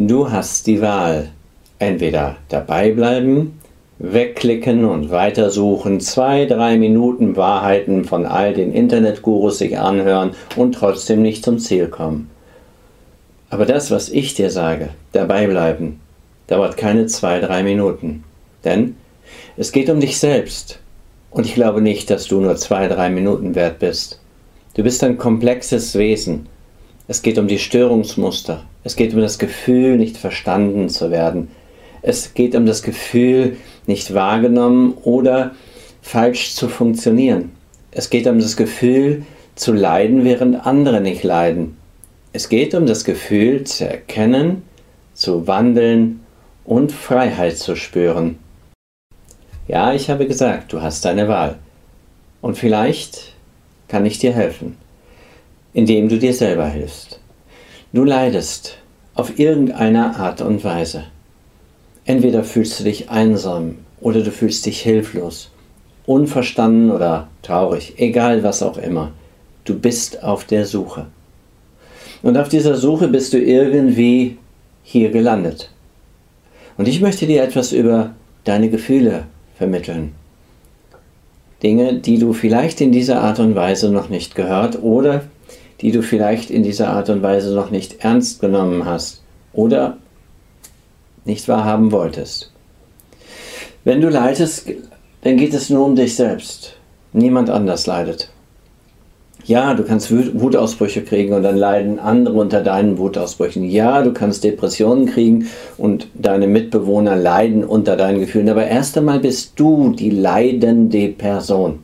Du hast die Wahl. Entweder dabei bleiben, wegklicken und weitersuchen, zwei, drei Minuten Wahrheiten von all den Internetgurus sich anhören und trotzdem nicht zum Ziel kommen. Aber das, was ich dir sage, dabei bleiben, dauert keine zwei, drei Minuten. Denn es geht um dich selbst. Und ich glaube nicht, dass du nur zwei, drei Minuten wert bist. Du bist ein komplexes Wesen. Es geht um die Störungsmuster. Es geht um das Gefühl, nicht verstanden zu werden. Es geht um das Gefühl, nicht wahrgenommen oder falsch zu funktionieren. Es geht um das Gefühl, zu leiden, während andere nicht leiden. Es geht um das Gefühl, zu erkennen, zu wandeln und Freiheit zu spüren. Ja, ich habe gesagt, du hast deine Wahl. Und vielleicht kann ich dir helfen, indem du dir selber hilfst. Du leidest auf irgendeine Art und Weise. Entweder fühlst du dich einsam oder du fühlst dich hilflos, unverstanden oder traurig, egal was auch immer. Du bist auf der Suche. Und auf dieser Suche bist du irgendwie hier gelandet. Und ich möchte dir etwas über deine Gefühle vermitteln. Dinge, die du vielleicht in dieser Art und Weise noch nicht gehört oder die du vielleicht in dieser Art und Weise noch nicht ernst genommen hast oder nicht wahrhaben wolltest. Wenn du leidest, dann geht es nur um dich selbst. Niemand anders leidet. Ja, du kannst Wutausbrüche kriegen und dann leiden andere unter deinen Wutausbrüchen. Ja, du kannst Depressionen kriegen und deine Mitbewohner leiden unter deinen Gefühlen. Aber erst einmal bist du die leidende Person.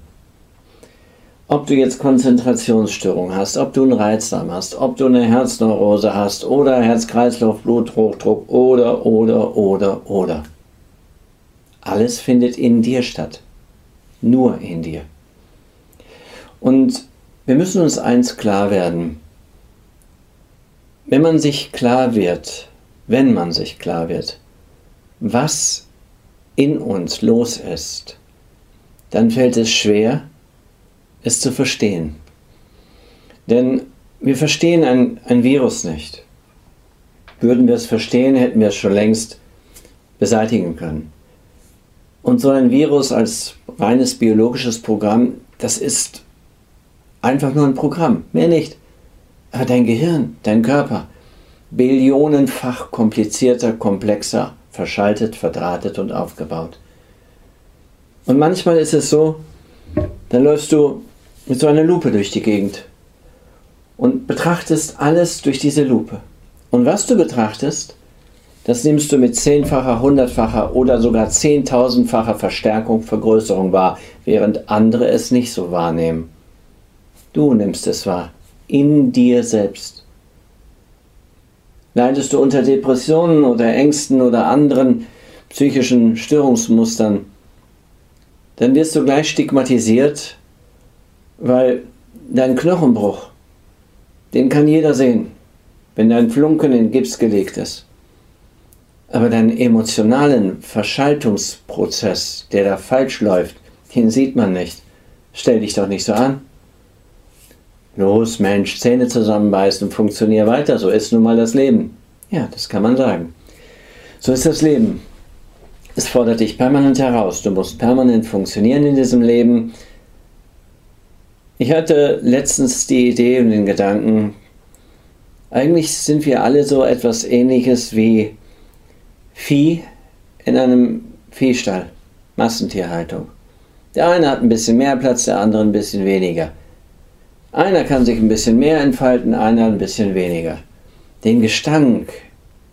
Ob du jetzt Konzentrationsstörung hast, ob du einen Reizdarm hast, ob du eine Herzneurose hast oder Herz-Kreislauf, Bluthochdruck oder, oder, oder, oder. Alles findet in dir statt. Nur in dir. Und wir müssen uns eins klar werden. Wenn man sich klar wird, wenn man sich klar wird, was in uns los ist, dann fällt es schwer, es zu verstehen. Denn wir verstehen ein, ein Virus nicht. Würden wir es verstehen, hätten wir es schon längst beseitigen können. Und so ein Virus als reines biologisches Programm, das ist Einfach nur ein Programm, mehr nicht. Aber dein Gehirn, dein Körper, billionenfach komplizierter, komplexer, verschaltet, verdrahtet und aufgebaut. Und manchmal ist es so, dann läufst du mit so einer Lupe durch die Gegend und betrachtest alles durch diese Lupe. Und was du betrachtest, das nimmst du mit zehnfacher, hundertfacher oder sogar zehntausendfacher Verstärkung, Vergrößerung wahr, während andere es nicht so wahrnehmen. Du nimmst es wahr, in dir selbst. Leidest du unter Depressionen oder Ängsten oder anderen psychischen Störungsmustern, dann wirst du gleich stigmatisiert, weil dein Knochenbruch, den kann jeder sehen, wenn dein Flunken in Gips gelegt ist. Aber deinen emotionalen Verschaltungsprozess, der da falsch läuft, den sieht man nicht. Stell dich doch nicht so an. Los, Mensch, Zähne zusammenbeißen und funktionier weiter. So ist nun mal das Leben. Ja, das kann man sagen. So ist das Leben. Es fordert dich permanent heraus. Du musst permanent funktionieren in diesem Leben. Ich hatte letztens die Idee und den Gedanken, eigentlich sind wir alle so etwas ähnliches wie Vieh in einem Viehstall, Massentierhaltung. Der eine hat ein bisschen mehr Platz, der andere ein bisschen weniger. Einer kann sich ein bisschen mehr entfalten, einer ein bisschen weniger. Den Gestank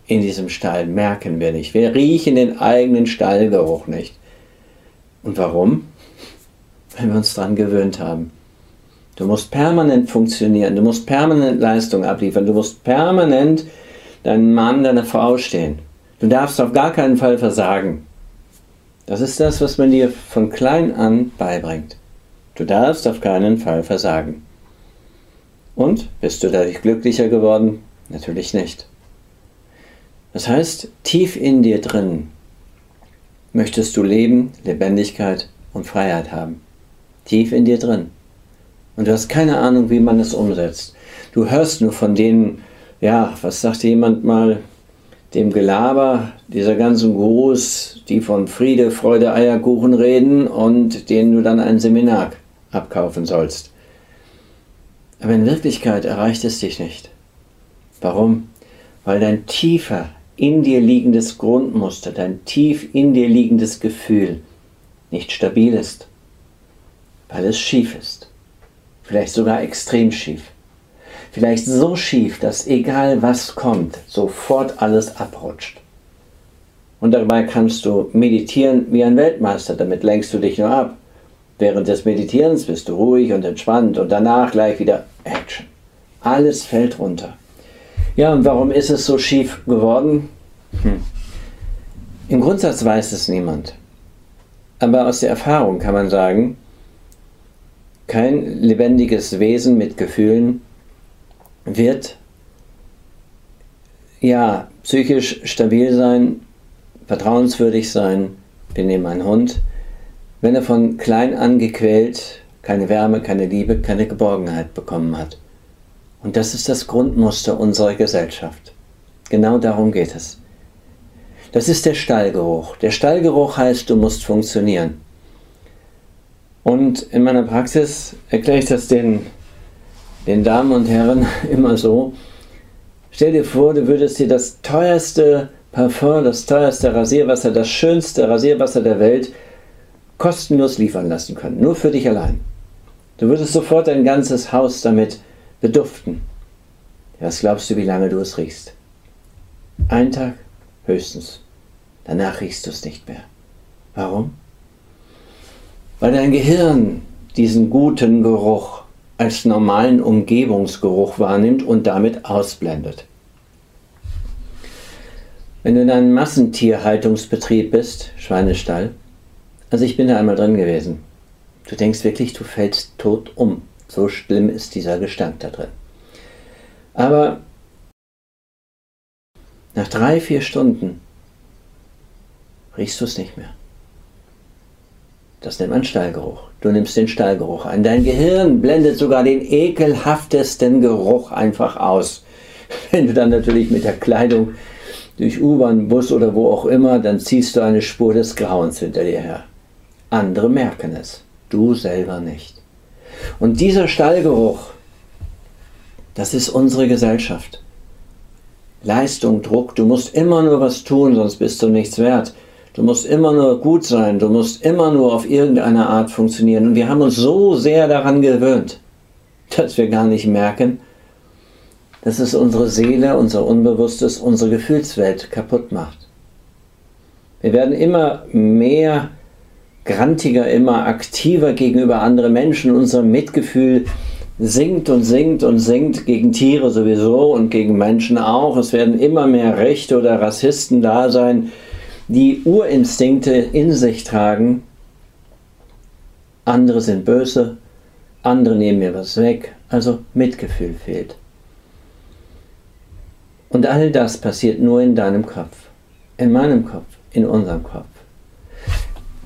in diesem Stall merken wir nicht. Wir riechen den eigenen Stallgeruch nicht. Und warum? Weil wir uns daran gewöhnt haben. Du musst permanent funktionieren, du musst permanent Leistung abliefern, du musst permanent deinem Mann, deiner Frau stehen. Du darfst auf gar keinen Fall versagen. Das ist das, was man dir von klein an beibringt. Du darfst auf keinen Fall versagen. Und bist du dadurch glücklicher geworden? Natürlich nicht. Das heißt, tief in dir drin möchtest du Leben, Lebendigkeit und Freiheit haben. Tief in dir drin. Und du hast keine Ahnung, wie man es umsetzt. Du hörst nur von denen, ja, was sagt jemand mal, dem Gelaber dieser ganzen Gurus, die von Friede, Freude, Eierkuchen reden und denen du dann ein Seminar abkaufen sollst. Aber in Wirklichkeit erreicht es dich nicht. Warum? Weil dein tiefer in dir liegendes Grundmuster, dein tief in dir liegendes Gefühl nicht stabil ist, weil es schief ist, vielleicht sogar extrem schief, vielleicht so schief, dass egal was kommt, sofort alles abrutscht. Und dabei kannst du meditieren wie ein Weltmeister, damit lenkst du dich nur ab. Während des Meditierens bist du ruhig und entspannt und danach gleich wieder Action. Alles fällt runter. Ja, und warum ist es so schief geworden? Hm. Im Grundsatz weiß es niemand. Aber aus der Erfahrung kann man sagen, kein lebendiges Wesen mit Gefühlen wird ja psychisch stabil sein, vertrauenswürdig sein. Wir nehmen einen Hund, wenn er von klein an gequält keine Wärme, keine Liebe, keine Geborgenheit bekommen hat. Und das ist das Grundmuster unserer Gesellschaft. Genau darum geht es. Das ist der Stallgeruch. Der Stallgeruch heißt, du musst funktionieren. Und in meiner Praxis erkläre ich das den, den Damen und Herren immer so. Stell dir vor, du würdest dir das teuerste Parfum, das teuerste Rasierwasser, das schönste Rasierwasser der Welt kostenlos liefern lassen können. Nur für dich allein. Du würdest sofort dein ganzes Haus damit beduften. Was glaubst du, wie lange du es riechst? Ein Tag höchstens. Danach riechst du es nicht mehr. Warum? Weil dein Gehirn diesen guten Geruch als normalen Umgebungsgeruch wahrnimmt und damit ausblendet. Wenn du in einem Massentierhaltungsbetrieb bist, Schweinestall, also ich bin da einmal drin gewesen, du denkst wirklich, du fällst tot um. So schlimm ist dieser Gestank da drin. Aber nach drei, vier Stunden riechst du es nicht mehr. Das nennt man Stallgeruch. Du nimmst den Stallgeruch ein. Dein Gehirn blendet sogar den ekelhaftesten Geruch einfach aus. Wenn du dann natürlich mit der Kleidung durch U-Bahn, Bus oder wo auch immer, dann ziehst du eine Spur des Grauens hinter dir her. Andere merken es, du selber nicht. Und dieser Stallgeruch, das ist unsere Gesellschaft. Leistung, Druck, du musst immer nur was tun, sonst bist du nichts wert. Du musst immer nur gut sein, du musst immer nur auf irgendeine Art funktionieren. Und wir haben uns so sehr daran gewöhnt, dass wir gar nicht merken, dass es unsere Seele, unser Unbewusstes, unsere Gefühlswelt kaputt macht. Wir werden immer mehr grantiger, immer aktiver gegenüber anderen Menschen. Unser Mitgefühl sinkt und sinkt und sinkt gegen Tiere sowieso und gegen Menschen auch. Es werden immer mehr Rechte oder Rassisten da sein, die Urinstinkte in sich tragen. Andere sind böse, andere nehmen mir was weg, also Mitgefühl fehlt. Und all das passiert nur in deinem Kopf, in meinem Kopf, in unserem Kopf.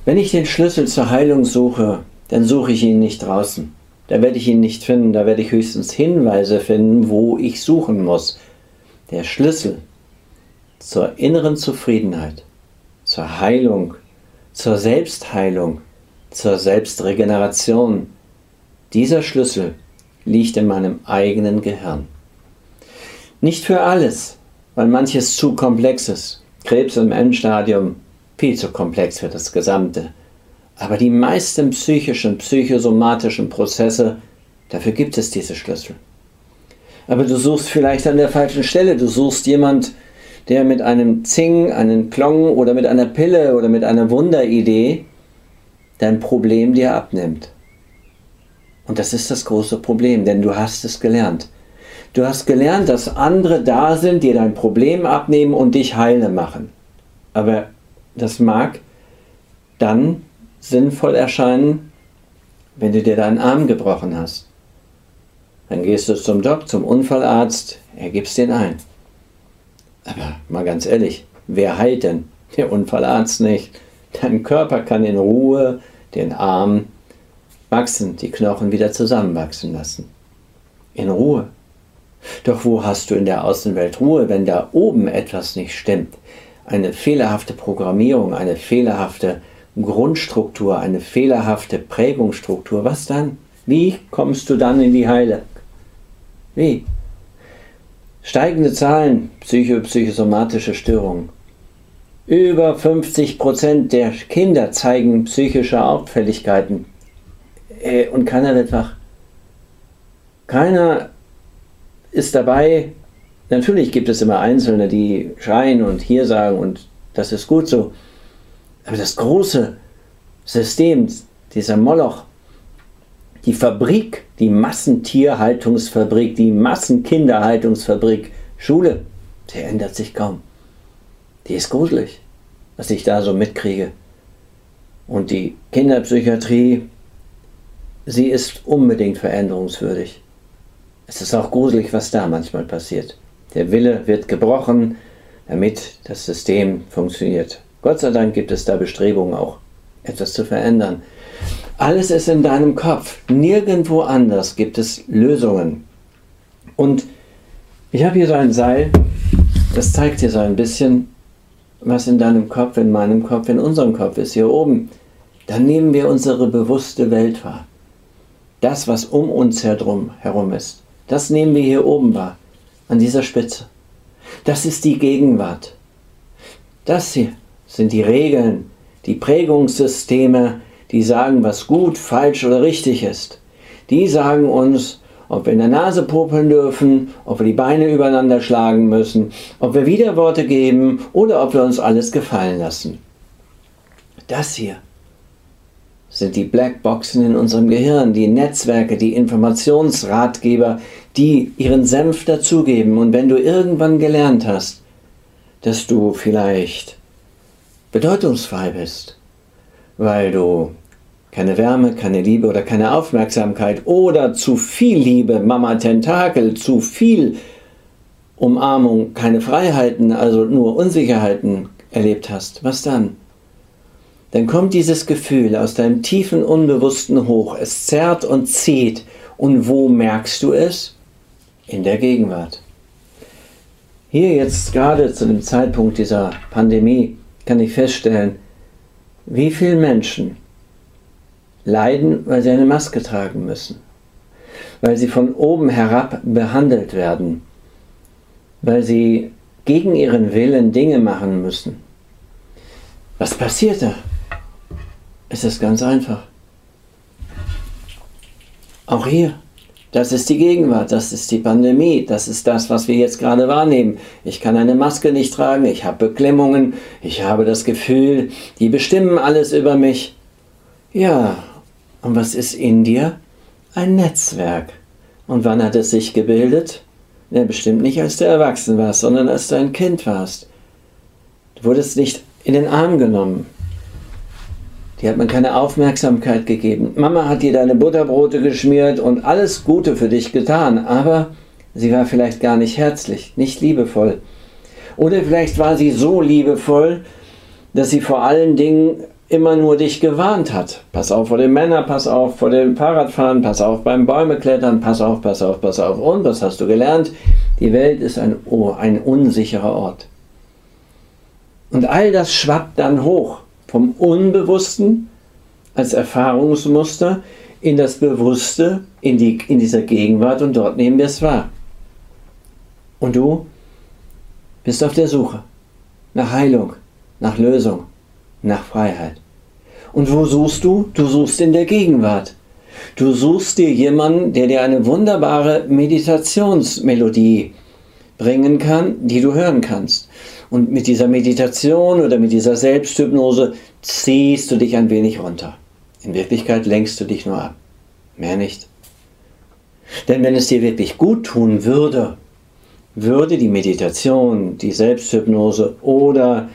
Wenn ich den Schlüssel zur Heilung suche, dann suche ich ihn nicht draußen. Da werde ich ihn nicht finden, da werde ich höchstens Hinweise finden, wo ich suchen muss. Der Schlüssel zur inneren Zufriedenheit, zur Heilung, zur Selbstheilung, zur Selbstregeneration, dieser Schlüssel liegt in meinem eigenen Gehirn. Nicht für alles, weil manches zu komplex ist. Krebs im Endstadium, viel zu komplex für das Gesamte. Aber die meisten psychischen, psychosomatischen Prozesse, dafür gibt es diese Schlüssel. Aber du suchst vielleicht an der falschen Stelle. Du suchst jemand, der mit einem Zing, einem Klong oder mit einer Pille oder mit einer Wunderidee dein Problem dir abnimmt. Und das ist das große Problem, denn du hast es gelernt. Du hast gelernt, dass andere da sind, die dein Problem abnehmen und dich heile machen. Aber das mag dann sinnvoll erscheinen, wenn du dir deinen Arm gebrochen hast. Dann gehst du zum Doc, zum Unfallarzt, er gibst den ein. Aber mal ganz ehrlich, wer heilt denn? Der Unfallarzt nicht. Dein Körper kann in Ruhe den Arm wachsen, die Knochen wieder zusammenwachsen lassen. In Ruhe. Doch wo hast du in der Außenwelt Ruhe, wenn da oben etwas nicht stimmt? Eine fehlerhafte Programmierung, eine fehlerhafte Grundstruktur, eine fehlerhafte Prägungsstruktur. Was dann? Wie kommst du dann in die Heile? Wie? Steigende Zahlen, psycho psychosomatische Störungen. Über 50 Prozent der Kinder zeigen psychische Auffälligkeiten. Äh, und keiner wird wach. Keiner ist dabei. Natürlich gibt es immer Einzelne, die schreien und hier sagen und das ist gut so. Aber das große System, dieser Moloch, die Fabrik, die Massentierhaltungsfabrik, die Massenkinderhaltungsfabrik, Schule, die ändert sich kaum. Die ist gruselig, was ich da so mitkriege. Und die Kinderpsychiatrie, sie ist unbedingt veränderungswürdig. Es ist auch gruselig, was da manchmal passiert. Der Wille wird gebrochen, damit das System funktioniert. Gott sei Dank gibt es da Bestrebungen auch, etwas zu verändern. Alles ist in deinem Kopf. Nirgendwo anders gibt es Lösungen. Und ich habe hier so ein Seil, das zeigt dir so ein bisschen, was in deinem Kopf, in meinem Kopf, in unserem Kopf ist, hier oben. Dann nehmen wir unsere bewusste Welt wahr. Das, was um uns herum, herum ist. Das nehmen wir hier oben wahr, an dieser Spitze. Das ist die Gegenwart. Das hier sind die Regeln, die Prägungssysteme, die sagen, was gut, falsch oder richtig ist. Die sagen uns, ob wir in der Nase popeln dürfen, ob wir die Beine übereinander schlagen müssen, ob wir Widerworte geben oder ob wir uns alles gefallen lassen. Das hier sind die Blackboxen in unserem Gehirn, die Netzwerke, die Informationsratgeber, die ihren Senf dazugeben. Und wenn du irgendwann gelernt hast, dass du vielleicht bedeutungsfrei bist, weil du keine Wärme, keine Liebe oder keine Aufmerksamkeit oder zu viel Liebe, Mama Tentakel, zu viel Umarmung, keine Freiheiten, also nur Unsicherheiten erlebt hast. Was dann? dann kommt dieses Gefühl aus deinem tiefen Unbewussten hoch. Es zerrt und zieht. Und wo merkst du es? In der Gegenwart. Hier jetzt gerade zu dem Zeitpunkt dieser Pandemie kann ich feststellen, wie viele Menschen leiden, weil sie eine Maske tragen müssen, weil sie von oben herab behandelt werden, weil sie gegen ihren Willen Dinge machen müssen. Was passiert da? Es ist ganz einfach. Auch hier, das ist die Gegenwart, das ist die Pandemie, das ist das, was wir jetzt gerade wahrnehmen. Ich kann eine Maske nicht tragen, ich habe Beklemmungen, ich habe das Gefühl, die bestimmen alles über mich. Ja, und was ist in dir? Ein Netzwerk. Und wann hat es sich gebildet? Ja, bestimmt nicht, als du erwachsen warst, sondern als du ein Kind warst. Du wurdest nicht in den Arm genommen. Die hat man keine Aufmerksamkeit gegeben. Mama hat dir deine Butterbrote geschmiert und alles Gute für dich getan, aber sie war vielleicht gar nicht herzlich, nicht liebevoll. Oder vielleicht war sie so liebevoll, dass sie vor allen Dingen immer nur dich gewarnt hat. Pass auf vor den Männern, pass auf vor dem Fahrradfahren, pass auf beim Bäumeklettern, pass auf, pass auf, pass auf. Und was hast du gelernt? Die Welt ist ein, oh, ein unsicherer Ort. Und all das schwappt dann hoch vom Unbewussten als Erfahrungsmuster in das Bewusste, in, die, in dieser Gegenwart und dort nehmen wir es wahr. Und du bist auf der Suche nach Heilung, nach Lösung, nach Freiheit. Und wo suchst du? Du suchst in der Gegenwart. Du suchst dir jemanden, der dir eine wunderbare Meditationsmelodie bringen kann, die du hören kannst. Und mit dieser Meditation oder mit dieser Selbsthypnose ziehst du dich ein wenig runter. In Wirklichkeit lenkst du dich nur ab. Mehr nicht. Denn wenn es dir wirklich gut tun würde, würde die Meditation, die Selbsthypnose oder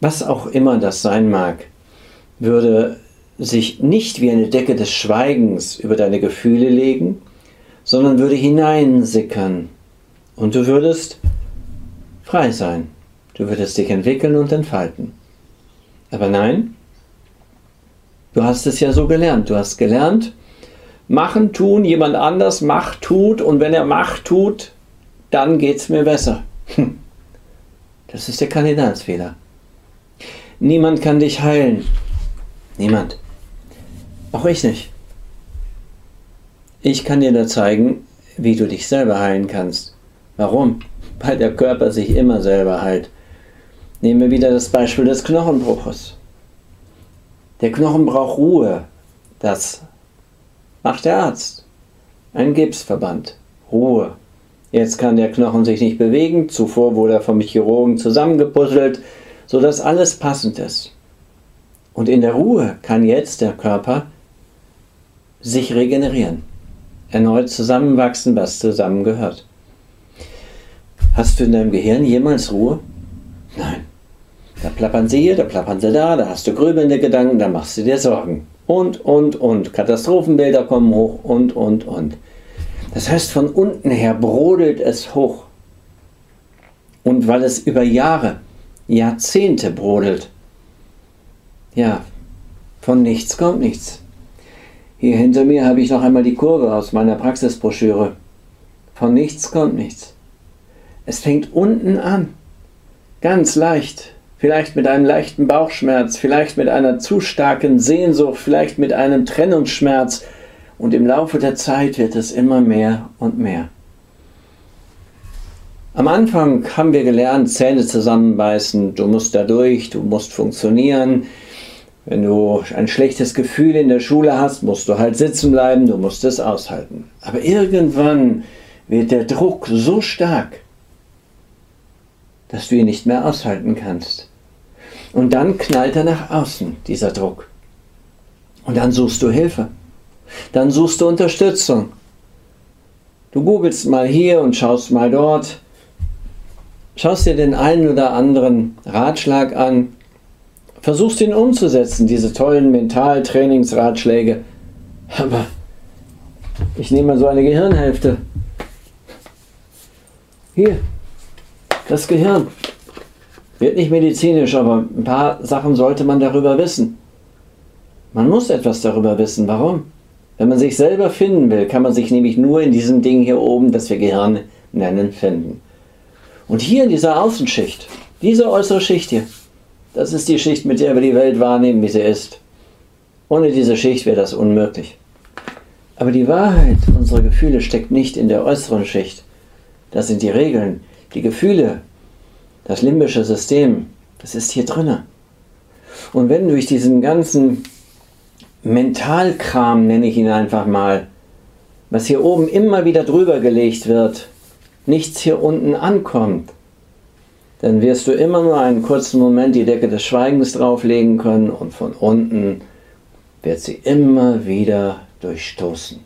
was auch immer das sein mag, würde sich nicht wie eine Decke des Schweigens über deine Gefühle legen, sondern würde hineinsickern und du würdest frei sein. Du würdest dich entwickeln und entfalten. Aber nein, du hast es ja so gelernt. Du hast gelernt, machen, tun, jemand anders macht, tut und wenn er macht, tut, dann geht es mir besser. Hm. Das ist der Kandidatsfehler. Niemand kann dich heilen. Niemand. Auch ich nicht. Ich kann dir da zeigen, wie du dich selber heilen kannst. Warum? Weil der Körper sich immer selber heilt. Nehmen wir wieder das Beispiel des Knochenbruches. Der Knochen braucht Ruhe. Das macht der Arzt. Ein Gipsverband. Ruhe. Jetzt kann der Knochen sich nicht bewegen. Zuvor wurde er vom Chirurgen zusammengepuzzelt, sodass alles passend ist. Und in der Ruhe kann jetzt der Körper sich regenerieren. Erneut zusammenwachsen, was zusammengehört. Hast du in deinem Gehirn jemals Ruhe? Nein. Da plappern sie hier, da plappern sie da, da hast du grübelnde Gedanken, da machst du dir Sorgen. Und, und, und. Katastrophenbilder kommen hoch und, und, und. Das heißt, von unten her brodelt es hoch. Und weil es über Jahre, Jahrzehnte brodelt, ja, von nichts kommt nichts. Hier hinter mir habe ich noch einmal die Kurve aus meiner Praxisbroschüre. Von nichts kommt nichts. Es fängt unten an. Ganz leicht. Vielleicht mit einem leichten Bauchschmerz, vielleicht mit einer zu starken Sehnsucht, vielleicht mit einem Trennungsschmerz. Und im Laufe der Zeit wird es immer mehr und mehr. Am Anfang haben wir gelernt, Zähne zusammenbeißen, du musst da durch, du musst funktionieren. Wenn du ein schlechtes Gefühl in der Schule hast, musst du halt sitzen bleiben, du musst es aushalten. Aber irgendwann wird der Druck so stark, dass du ihn nicht mehr aushalten kannst. Und dann knallt er nach außen, dieser Druck. Und dann suchst du Hilfe. Dann suchst du Unterstützung. Du googelst mal hier und schaust mal dort. Schaust dir den einen oder anderen Ratschlag an. Versuchst ihn umzusetzen, diese tollen Mentaltrainingsratschläge. Aber ich nehme mal so eine Gehirnhälfte. Hier, das Gehirn. Wird nicht medizinisch, aber ein paar Sachen sollte man darüber wissen. Man muss etwas darüber wissen. Warum? Wenn man sich selber finden will, kann man sich nämlich nur in diesem Ding hier oben, das wir Gehirn nennen, finden. Und hier in dieser Außenschicht, diese äußere Schicht hier, das ist die Schicht, mit der wir die Welt wahrnehmen, wie sie ist. Ohne diese Schicht wäre das unmöglich. Aber die Wahrheit unserer Gefühle steckt nicht in der äußeren Schicht. Das sind die Regeln, die Gefühle, das limbische System, das ist hier drinne. Und wenn durch diesen ganzen Mentalkram, nenne ich ihn einfach mal, was hier oben immer wieder drüber gelegt wird, nichts hier unten ankommt, dann wirst du immer nur einen kurzen Moment die Decke des Schweigens drauflegen können und von unten wird sie immer wieder durchstoßen.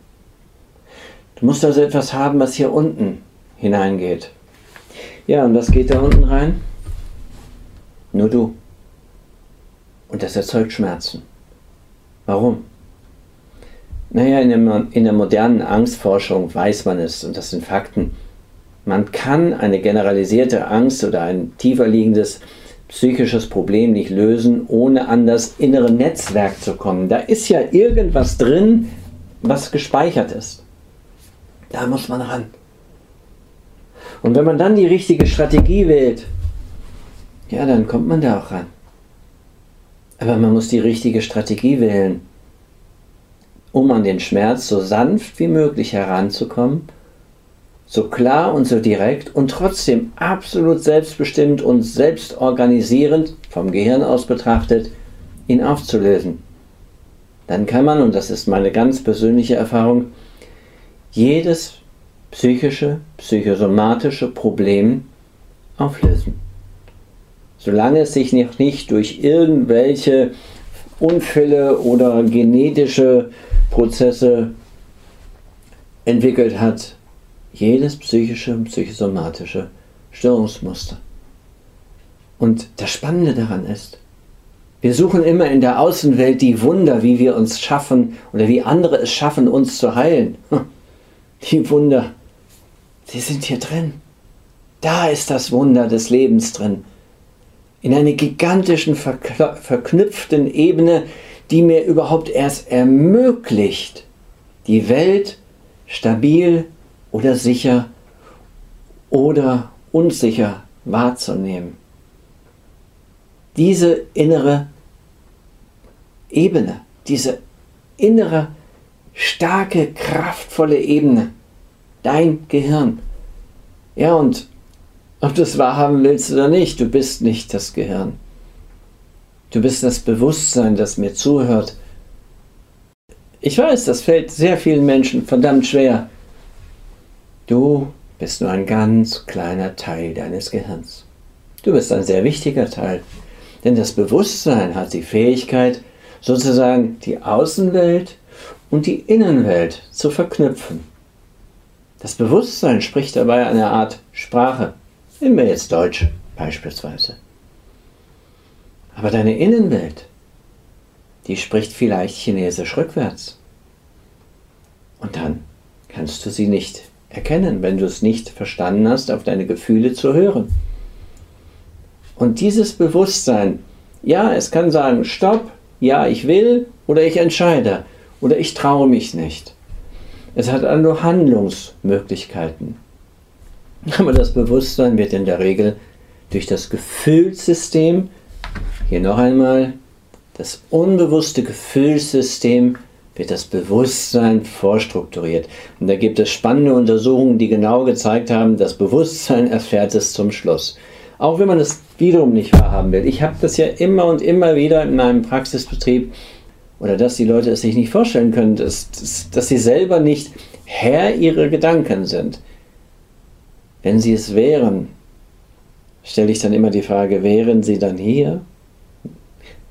Du musst also etwas haben, was hier unten hineingeht. Ja, und was geht da unten rein? Nur du. Und das erzeugt Schmerzen. Warum? Naja, in der, in der modernen Angstforschung weiß man es, und das sind Fakten. Man kann eine generalisierte Angst oder ein tiefer liegendes psychisches Problem nicht lösen, ohne an das innere Netzwerk zu kommen. Da ist ja irgendwas drin, was gespeichert ist. Da muss man ran. Und wenn man dann die richtige Strategie wählt, ja, dann kommt man da auch ran. Aber man muss die richtige Strategie wählen, um an den Schmerz so sanft wie möglich heranzukommen, so klar und so direkt und trotzdem absolut selbstbestimmt und selbstorganisierend, vom Gehirn aus betrachtet, ihn aufzulösen. Dann kann man, und das ist meine ganz persönliche Erfahrung, jedes psychische, psychosomatische Problem auflösen. Solange es sich noch nicht durch irgendwelche Unfälle oder genetische Prozesse entwickelt hat, jedes psychische und psychosomatische Störungsmuster. Und das Spannende daran ist, wir suchen immer in der Außenwelt die Wunder, wie wir uns schaffen oder wie andere es schaffen, uns zu heilen. Die Wunder Sie sind hier drin. Da ist das Wunder des Lebens drin. In einer gigantischen, verknüpften Ebene, die mir überhaupt erst ermöglicht, die Welt stabil oder sicher oder unsicher wahrzunehmen. Diese innere Ebene, diese innere, starke, kraftvolle Ebene, dein Gehirn. Ja, und ob du es wahrhaben willst oder nicht, du bist nicht das Gehirn. Du bist das Bewusstsein, das mir zuhört. Ich weiß, das fällt sehr vielen Menschen verdammt schwer. Du bist nur ein ganz kleiner Teil deines Gehirns. Du bist ein sehr wichtiger Teil, denn das Bewusstsein hat die Fähigkeit, sozusagen die Außenwelt und die Innenwelt zu verknüpfen. Das Bewusstsein spricht dabei eine Art Sprache. Nehmen wir jetzt Deutsch beispielsweise. Aber deine Innenwelt, die spricht vielleicht Chinesisch rückwärts. Und dann kannst du sie nicht erkennen, wenn du es nicht verstanden hast, auf deine Gefühle zu hören. Und dieses Bewusstsein, ja, es kann sagen, stopp, ja, ich will oder ich entscheide oder ich traue mich nicht. Es hat also Handlungsmöglichkeiten. Aber das Bewusstsein wird in der Regel durch das Gefühlssystem, hier noch einmal, das unbewusste Gefühlssystem wird das Bewusstsein vorstrukturiert. Und da gibt es spannende Untersuchungen, die genau gezeigt haben, das Bewusstsein erfährt es zum Schluss. Auch wenn man es wiederum nicht wahrhaben will. Ich habe das ja immer und immer wieder in meinem Praxisbetrieb oder dass die Leute es sich nicht vorstellen können, dass, dass, dass sie selber nicht Herr ihrer Gedanken sind. Wenn sie es wären, stelle ich dann immer die Frage, wären sie dann hier?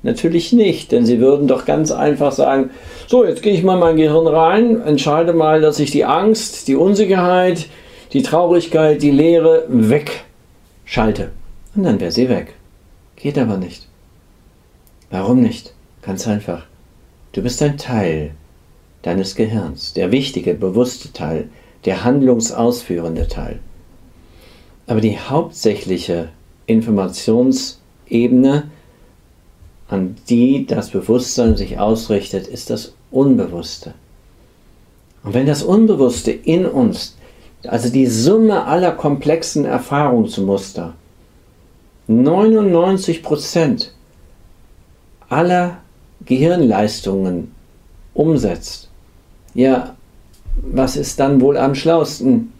Natürlich nicht, denn sie würden doch ganz einfach sagen, so, jetzt gehe ich mal mein Gehirn rein, entscheide mal, dass ich die Angst, die Unsicherheit, die Traurigkeit, die Leere wegschalte. Und dann wäre sie weg. Geht aber nicht. Warum nicht? Ganz einfach. Du bist ein Teil deines Gehirns, der wichtige, bewusste Teil, der handlungsausführende Teil. Aber die hauptsächliche Informationsebene, an die das Bewusstsein sich ausrichtet, ist das Unbewusste. Und wenn das Unbewusste in uns, also die Summe aller komplexen Erfahrungsmuster, 99% aller Gehirnleistungen umsetzt, ja, was ist dann wohl am schlausten?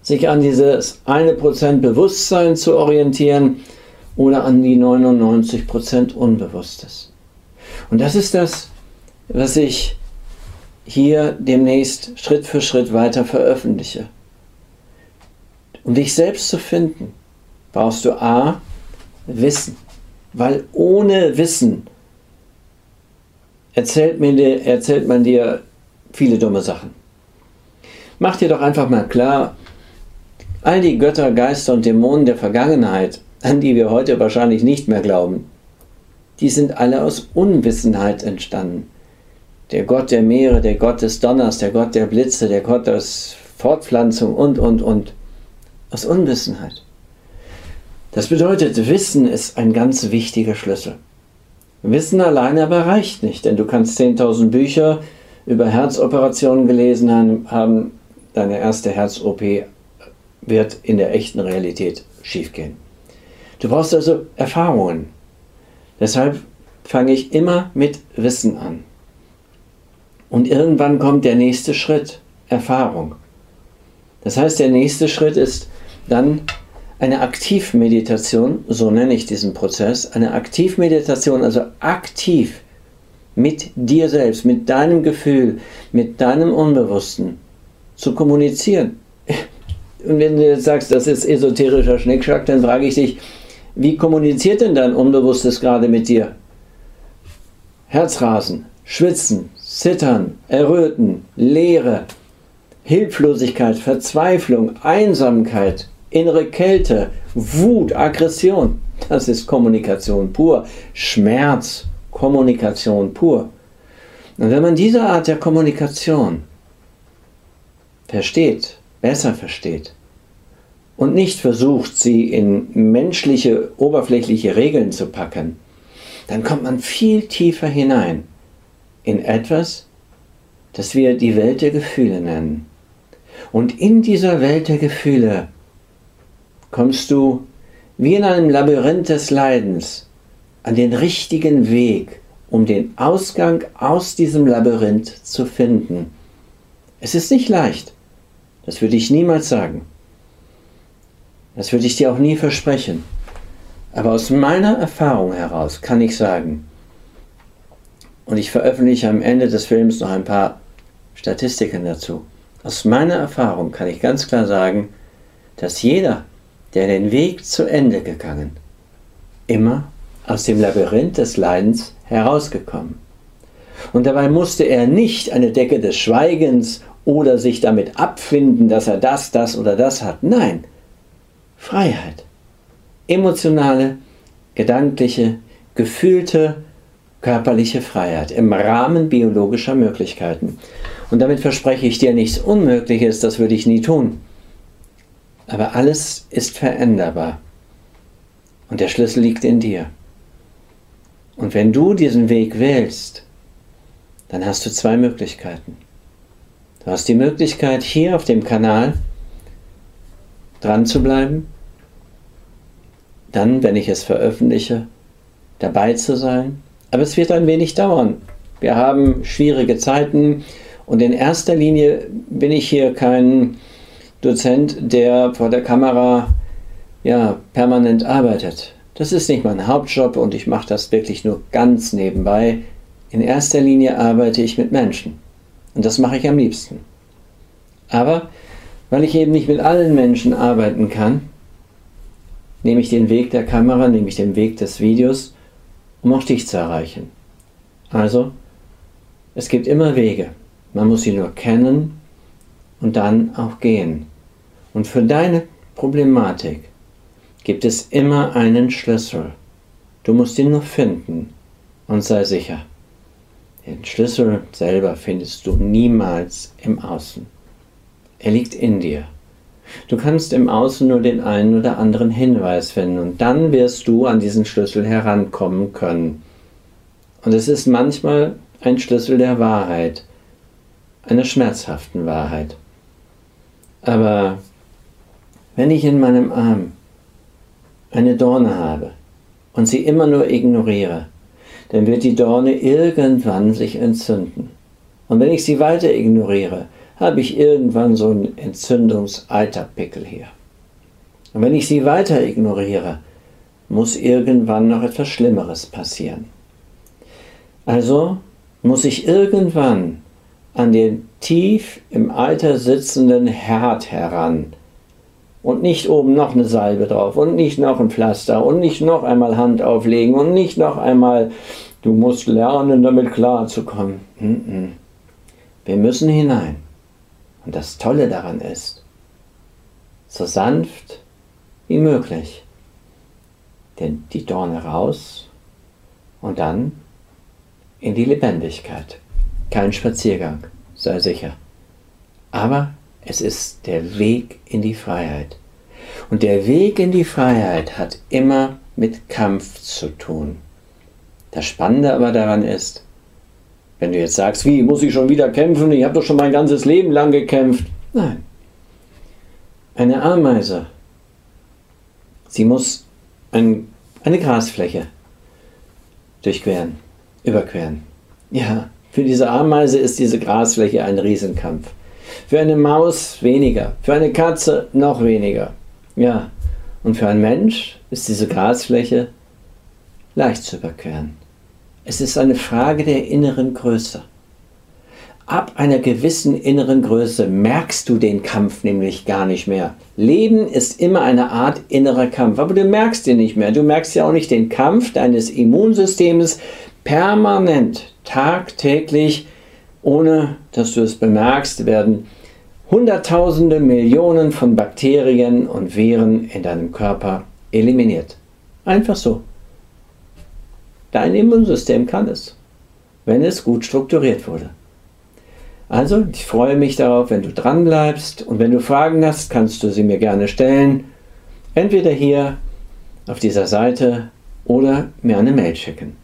Sich an dieses eine Prozent Bewusstsein zu orientieren oder an die 99% Unbewusstes. Und das ist das, was ich hier demnächst Schritt für Schritt weiter veröffentliche. Um dich selbst zu finden, brauchst du A, Wissen. Weil ohne Wissen erzählt, mir, erzählt man dir viele dumme Sachen. Mach dir doch einfach mal klar, all die Götter, Geister und Dämonen der Vergangenheit, an die wir heute wahrscheinlich nicht mehr glauben, die sind alle aus Unwissenheit entstanden. Der Gott der Meere, der Gott des Donners, der Gott der Blitze, der Gott der Fortpflanzung und, und, und. Aus Unwissenheit. Das bedeutet, Wissen ist ein ganz wichtiger Schlüssel. Wissen alleine aber reicht nicht, denn du kannst 10.000 Bücher über Herzoperationen gelesen haben, deine erste Herz-OP wird in der echten Realität schiefgehen. Du brauchst also Erfahrungen. Deshalb fange ich immer mit Wissen an. Und irgendwann kommt der nächste Schritt, Erfahrung. Das heißt, der nächste Schritt ist dann eine Aktivmeditation, so nenne ich diesen Prozess, eine Aktivmeditation, also aktiv mit dir selbst, mit deinem Gefühl, mit deinem Unbewussten zu kommunizieren. Und wenn du jetzt sagst, das ist esoterischer Schnickschnack, dann frage ich dich, wie kommuniziert denn dein Unbewusstes gerade mit dir? Herzrasen, Schwitzen, Zittern, Erröten, Leere, Hilflosigkeit, Verzweiflung, Einsamkeit, innere Kälte, Wut, Aggression. Das ist Kommunikation pur. Schmerz, Kommunikation pur. Und wenn man diese Art der Kommunikation versteht, besser versteht und nicht versucht, sie in menschliche, oberflächliche Regeln zu packen, dann kommt man viel tiefer hinein in etwas, das wir die Welt der Gefühle nennen. Und in dieser Welt der Gefühle kommst du wie in einem Labyrinth des Leidens an den richtigen Weg, um den Ausgang aus diesem Labyrinth zu finden. Es ist nicht leicht. Das würde ich niemals sagen. Das würde ich dir auch nie versprechen. Aber aus meiner Erfahrung heraus kann ich sagen, und ich veröffentliche am Ende des Films noch ein paar Statistiken dazu. Aus meiner Erfahrung kann ich ganz klar sagen, dass jeder, der den Weg zu Ende gegangen, immer aus dem Labyrinth des Leidens herausgekommen. Und dabei musste er nicht eine Decke des Schweigens oder sich damit abfinden, dass er das, das oder das hat. Nein, Freiheit. Emotionale, gedankliche, gefühlte, körperliche Freiheit im Rahmen biologischer Möglichkeiten. Und damit verspreche ich dir nichts Unmögliches, das würde ich nie tun. Aber alles ist veränderbar. Und der Schlüssel liegt in dir. Und wenn du diesen Weg wählst, dann hast du zwei Möglichkeiten. Du hast die Möglichkeit, hier auf dem Kanal dran zu bleiben, dann, wenn ich es veröffentliche, dabei zu sein. Aber es wird ein wenig dauern. Wir haben schwierige Zeiten und in erster Linie bin ich hier kein Dozent, der vor der Kamera ja, permanent arbeitet. Das ist nicht mein Hauptjob und ich mache das wirklich nur ganz nebenbei. In erster Linie arbeite ich mit Menschen. Und das mache ich am liebsten. Aber weil ich eben nicht mit allen Menschen arbeiten kann, nehme ich den Weg der Kamera, nehme ich den Weg des Videos, um auch dich zu erreichen. Also, es gibt immer Wege. Man muss sie nur kennen und dann auch gehen. Und für deine Problematik gibt es immer einen Schlüssel. Du musst ihn nur finden und sei sicher. Den Schlüssel selber findest du niemals im Außen. Er liegt in dir. Du kannst im Außen nur den einen oder anderen Hinweis finden und dann wirst du an diesen Schlüssel herankommen können. Und es ist manchmal ein Schlüssel der Wahrheit, einer schmerzhaften Wahrheit. Aber wenn ich in meinem Arm eine Dorne habe und sie immer nur ignoriere, dann wird die Dorne irgendwann sich entzünden. Und wenn ich sie weiter ignoriere, habe ich irgendwann so einen Entzündungsalterpickel hier. Und wenn ich sie weiter ignoriere, muss irgendwann noch etwas Schlimmeres passieren. Also muss ich irgendwann an den tief im Alter sitzenden Herd heran, und nicht oben noch eine Salbe drauf und nicht noch ein Pflaster und nicht noch einmal Hand auflegen und nicht noch einmal, du musst lernen, damit klarzukommen. Wir müssen hinein. Und das Tolle daran ist, so sanft wie möglich, denn die Dorne raus und dann in die Lebendigkeit. Kein Spaziergang, sei sicher. Aber es ist der Weg in die Freiheit. Und der Weg in die Freiheit hat immer mit Kampf zu tun. Das Spannende aber daran ist, wenn du jetzt sagst, wie muss ich schon wieder kämpfen? Ich habe doch schon mein ganzes Leben lang gekämpft. Nein. Eine Ameise, sie muss ein, eine Grasfläche durchqueren, überqueren. Ja, für diese Ameise ist diese Grasfläche ein Riesenkampf. Für eine Maus weniger, für eine Katze noch weniger. Ja, und für einen Mensch ist diese Grasfläche leicht zu überqueren. Es ist eine Frage der inneren Größe. Ab einer gewissen inneren Größe merkst du den Kampf nämlich gar nicht mehr. Leben ist immer eine Art innerer Kampf, aber du merkst ihn nicht mehr. Du merkst ja auch nicht den Kampf deines Immunsystems permanent, tagtäglich ohne dass du es bemerkst, werden Hunderttausende, Millionen von Bakterien und Viren in deinem Körper eliminiert. Einfach so. Dein Immunsystem kann es, wenn es gut strukturiert wurde. Also, ich freue mich darauf, wenn du dran bleibst und wenn du Fragen hast, kannst du sie mir gerne stellen. Entweder hier auf dieser Seite oder mir eine Mail schicken.